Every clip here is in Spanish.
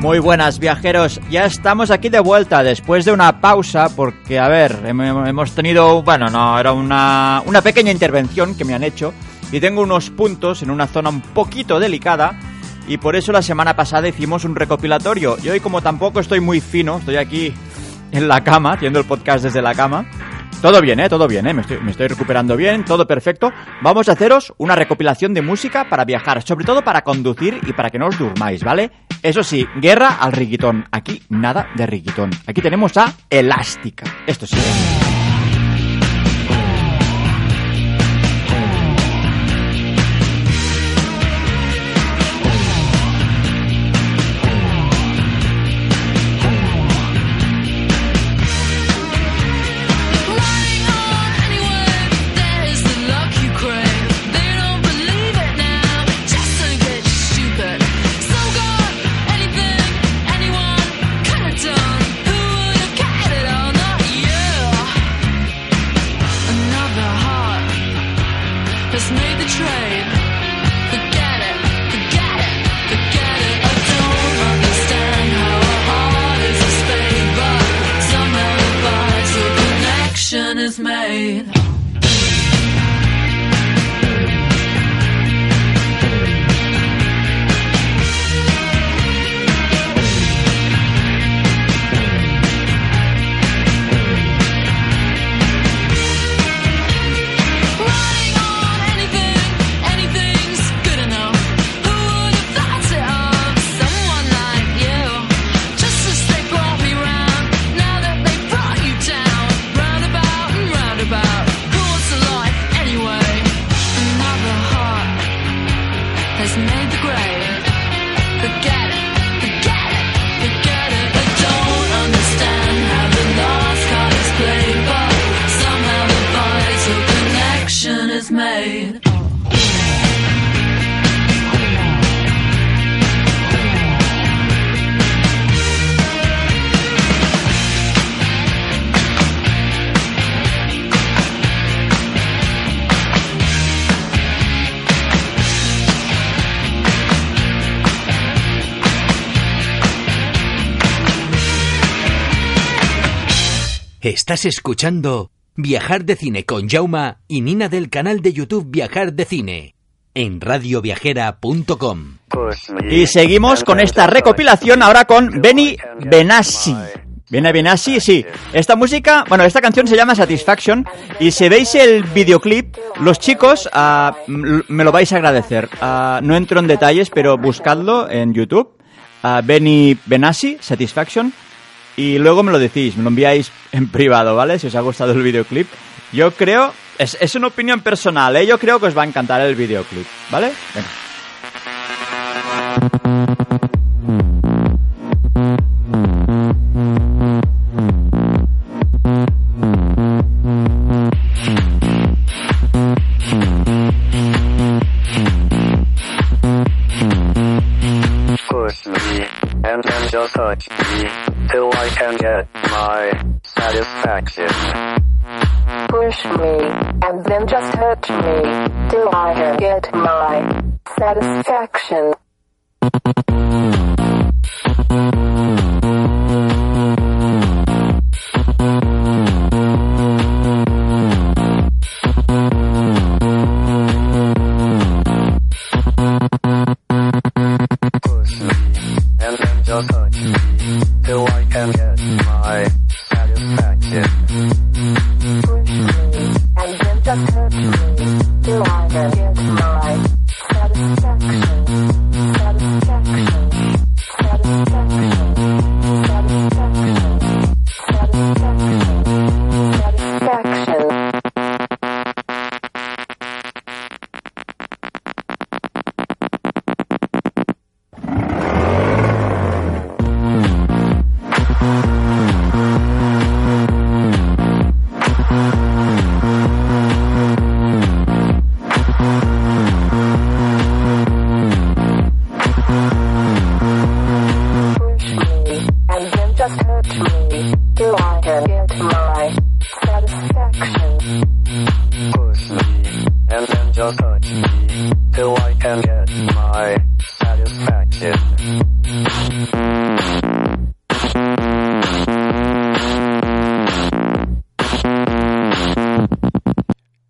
Muy buenas viajeros, ya estamos aquí de vuelta después de una pausa porque, a ver, hem- hemos tenido, bueno, no, era una, una pequeña intervención que me han hecho y tengo unos puntos en una zona un poquito delicada y por eso la semana pasada hicimos un recopilatorio y hoy como tampoco estoy muy fino, estoy aquí en la cama, haciendo el podcast desde la cama. Todo bien, ¿eh? Todo bien, ¿eh? Me estoy, me estoy recuperando bien, todo perfecto. Vamos a haceros una recopilación de música para viajar, sobre todo para conducir y para que no os durmáis, ¿vale? Eso sí, guerra al riguitón. Aquí nada de riguitón. Aquí tenemos a Elástica. Esto sí. Is made. Estás escuchando Viajar de Cine con Jauma y Nina del canal de YouTube Viajar de Cine en radioviajera.com. Y seguimos con esta recopilación ahora con Benny Benassi. Benny Benassi, sí. Esta música, bueno, esta canción se llama Satisfaction y si veis el videoclip, los chicos ah, me lo vais a agradecer. Ah, no entro en detalles, pero buscadlo en YouTube. Ah, Benny Benassi, Satisfaction. Y luego me lo decís, me lo enviáis en privado, ¿vale? Si os ha gustado el videoclip. Yo creo, es, es una opinión personal, ¿eh? Yo creo que os va a encantar el videoclip, ¿vale? Venga. Two hours, two hours,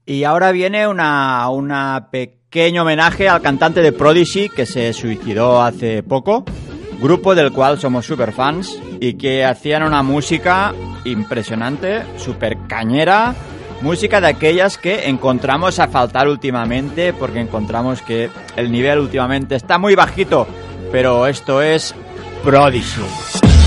Y ahora viene una, una pequeño homenaje al cantante de Prodigy que se suicidó hace poco, grupo del cual somos super fans y que hacían una música impresionante, super cañera, música de aquellas que encontramos a faltar últimamente porque encontramos que el nivel últimamente está muy bajito, pero esto es Prodigy.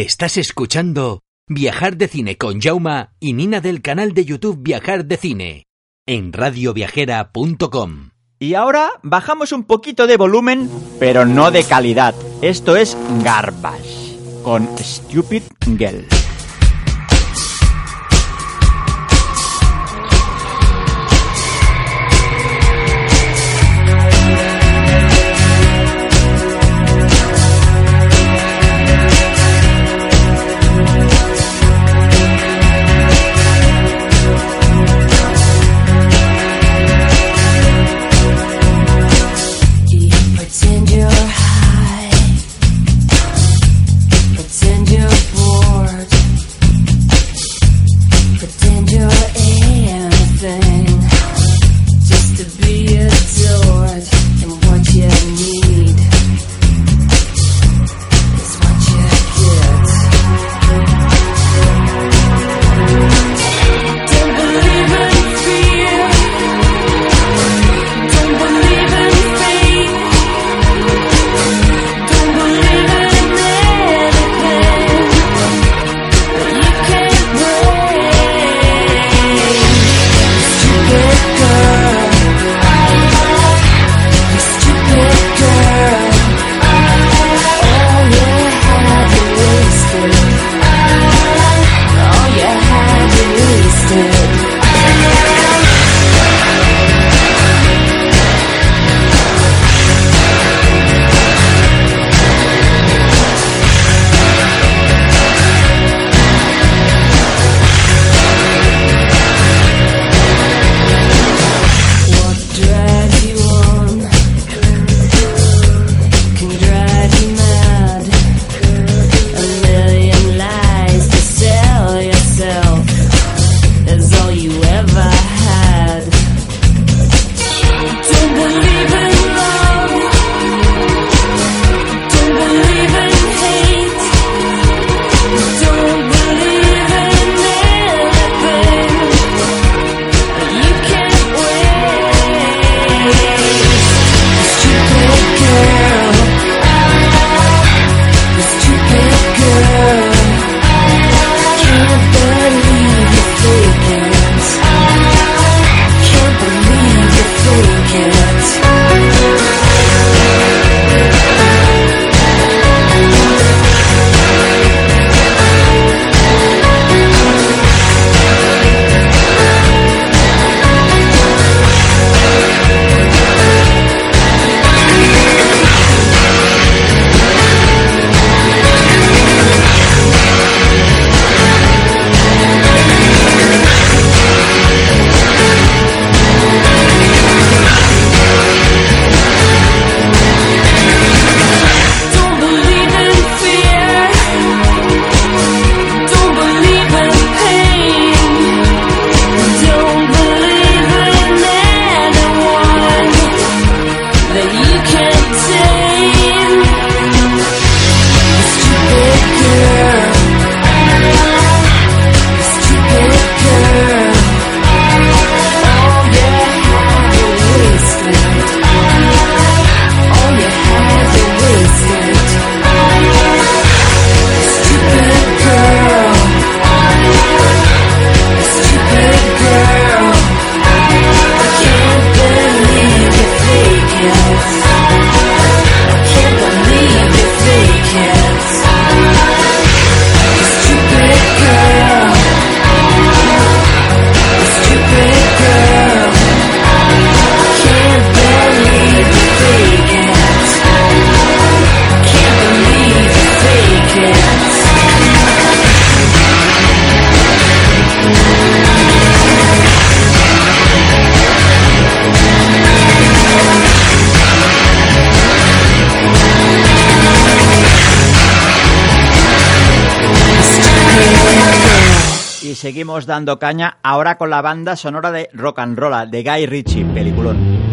Estás escuchando Viajar de Cine con Jauma y Nina del canal de YouTube Viajar de Cine en radioviajera.com. Y ahora bajamos un poquito de volumen, pero no de calidad. Esto es Garbage con Stupid Girl. Seguimos dando caña ahora con la banda sonora de Rock and Roll de Guy Ritchie, peliculón.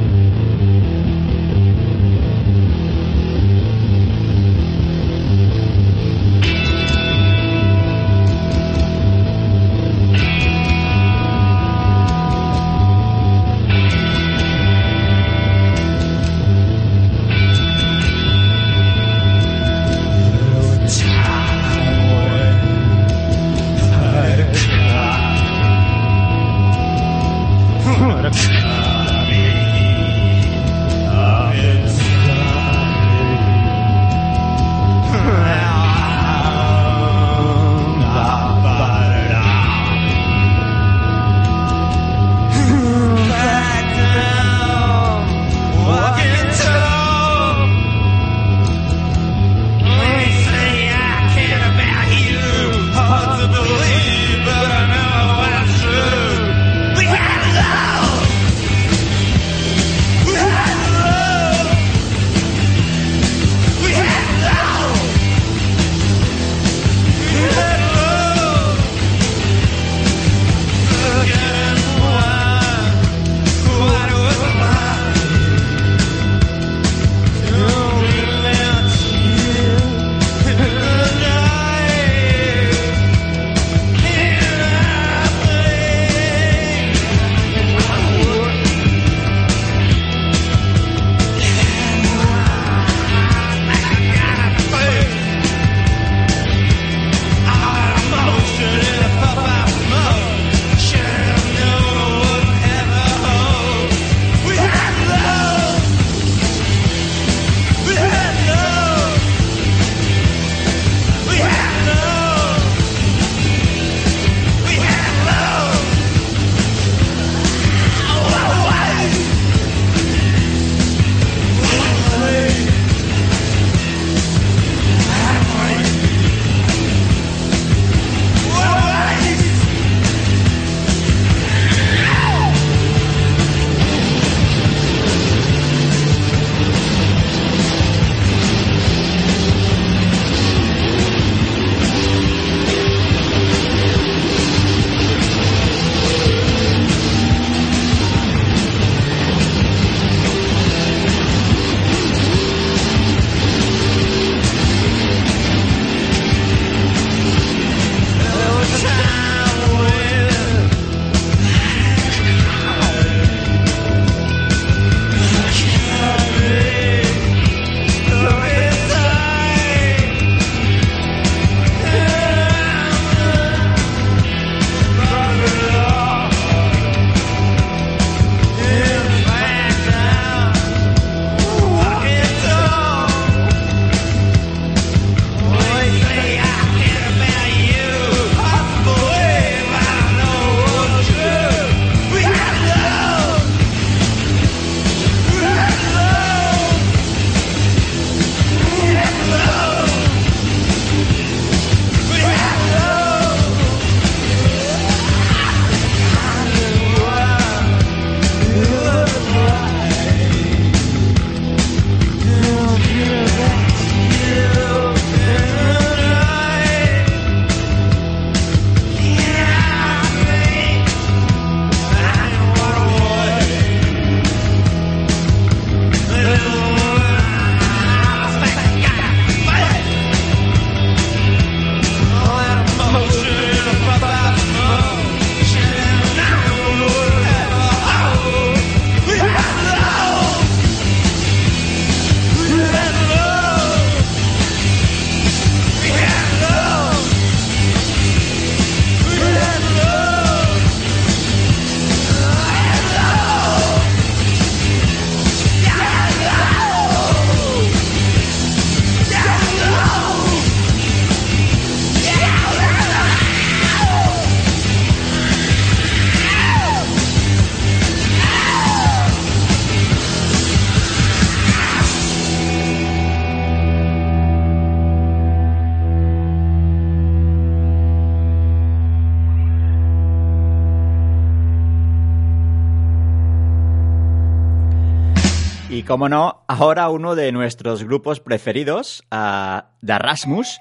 Y como no, ahora uno de nuestros grupos preferidos, uh, de Rasmus,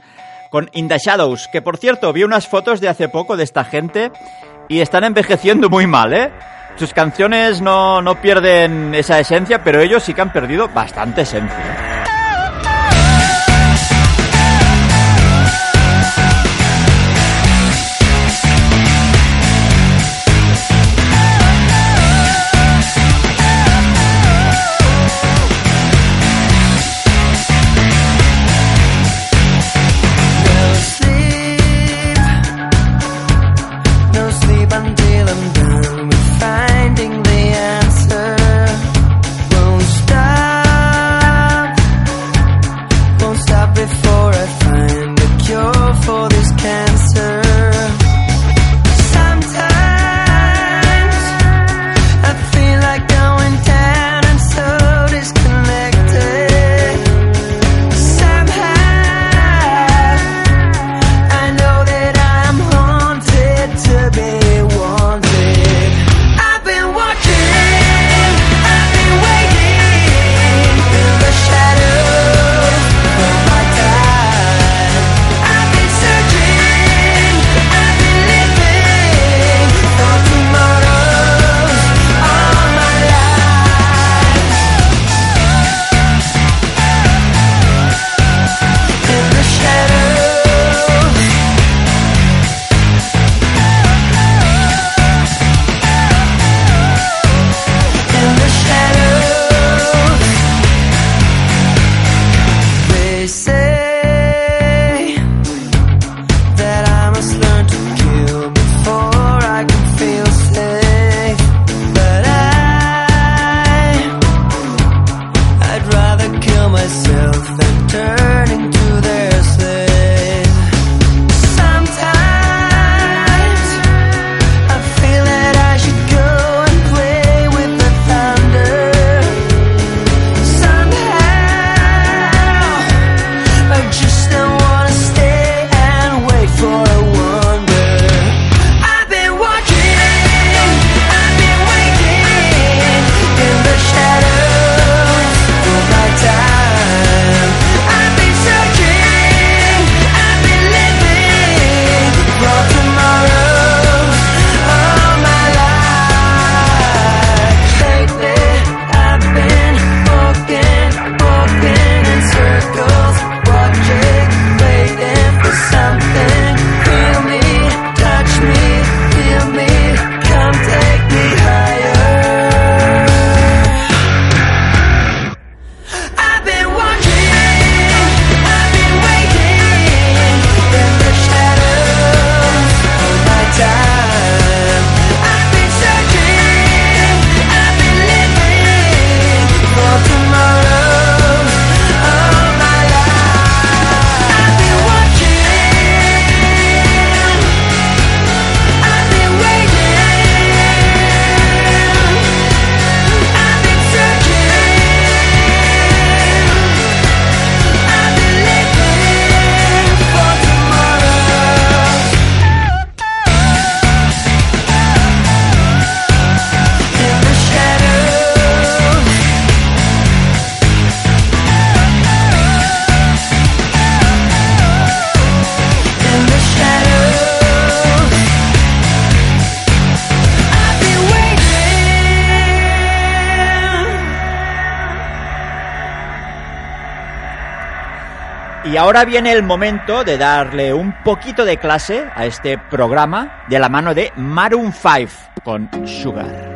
con In the Shadows, que por cierto, vi unas fotos de hace poco de esta gente y están envejeciendo muy mal, ¿eh? Sus canciones no, no pierden esa esencia, pero ellos sí que han perdido bastante esencia. ¿eh? before I find a cure for Y ahora viene el momento de darle un poquito de clase a este programa de la mano de Maroon 5 con Sugar.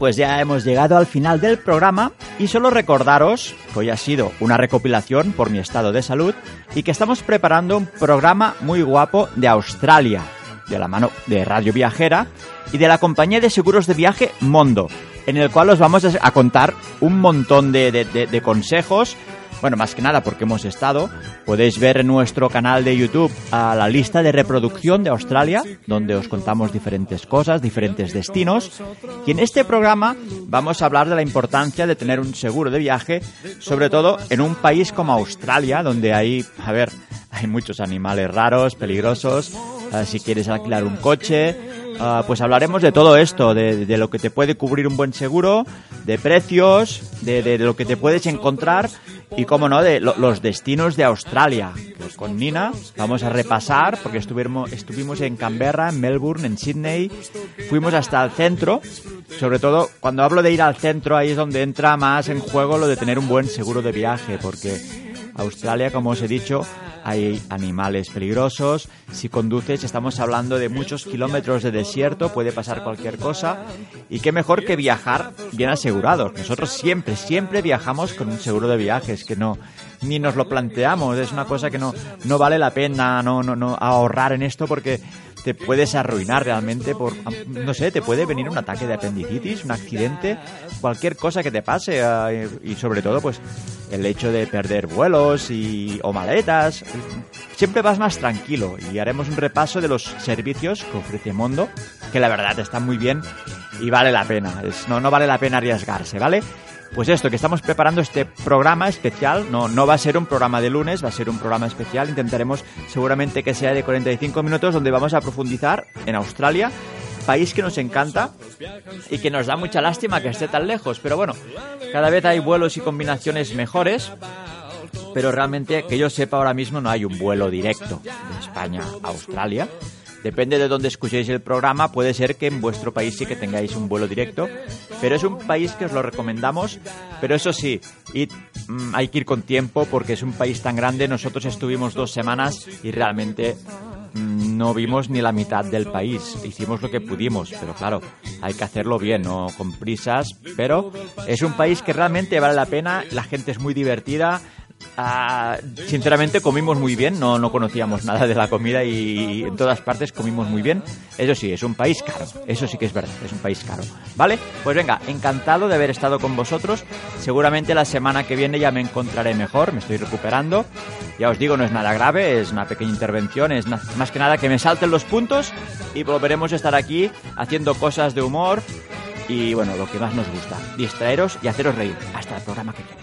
Pues ya hemos llegado al final del programa y solo recordaros que hoy ha sido una recopilación por mi estado de salud y que estamos preparando un programa muy guapo de Australia, de la mano de Radio Viajera y de la compañía de seguros de viaje Mondo, en el cual os vamos a contar un montón de, de- de- de consejos. Bueno, más que nada porque hemos estado. Podéis ver en nuestro canal de YouTube a la lista de reproducción de Australia, donde os contamos diferentes cosas, diferentes destinos. Y en este programa vamos a hablar de la importancia de tener un seguro de viaje, sobre todo en un país como Australia, donde hay, a ver, hay muchos animales raros, peligrosos. Ah, si quieres alquilar un coche, ah, pues hablaremos de todo esto, de, lo que te puede cubrir un buen seguro, de precios, de, de lo que te puedes encontrar y, como no, de lo- los destinos de Australia. Que con Nina vamos a repasar, porque estuvimos, estuvimos en Canberra, en Melbourne, en Sydney, fuimos hasta el centro. Sobre todo, cuando hablo de ir al centro, ahí es donde entra más en juego lo de tener un buen seguro de viaje, porque Australia, como os he dicho, hay animales peligrosos. Si conduces, estamos hablando de muchos kilómetros de desierto, puede pasar cualquier cosa. Y qué mejor que viajar bien asegurados. Nosotros siempre, siempre viajamos con un seguro de viajes, que no, ni nos lo planteamos. Es una cosa que no, no vale la pena no, no, no ahorrar en esto porque te puedes arruinar realmente por, no sé, te puede venir un ataque de apendicitis, un accidente, cualquier cosa que te pase eh, y sobre todo pues el hecho de perder vuelos y, o maletas, siempre vas más tranquilo y haremos un repaso de los servicios que ofrece Mondo, que la verdad están muy bien y vale la pena, es- no, no vale la pena arriesgarse, ¿vale? Pues esto, que estamos preparando este programa especial, no, no va a ser un programa de lunes, va a ser un programa especial, intentaremos seguramente que sea de 45 minutos donde vamos a profundizar en Australia, país que nos encanta y que nos da mucha lástima que esté tan lejos, pero bueno, cada vez hay vuelos y combinaciones mejores, pero realmente que yo sepa ahora mismo no hay un vuelo directo de España a Australia. Depende de dónde escuchéis el programa, puede ser que en vuestro país sí que tengáis un vuelo directo, pero es un país que os lo recomendamos, pero eso sí, mm, hay que ir con tiempo porque es un país tan grande, nosotros estuvimos dos semanas y realmente mm, no vimos ni la mitad del país, hicimos lo que pudimos, pero claro, hay que hacerlo bien, no con prisas, pero es un país que realmente vale la pena, la gente es muy divertida, Ah, sinceramente comimos muy bien, no, no conocíamos nada de la comida y en todas partes comimos muy bien. Eso sí, es un país caro, eso sí que es verdad, es un país caro. ¿Vale? Pues venga, encantado de haber estado con vosotros. Seguramente la semana que viene ya me encontraré mejor, me estoy recuperando. Ya os digo, no es nada grave, es una pequeña intervención, es más que nada que me salten los puntos y volveremos a estar aquí haciendo cosas de humor y bueno, lo que más nos gusta, distraeros y haceros reír. Hasta el programa que viene.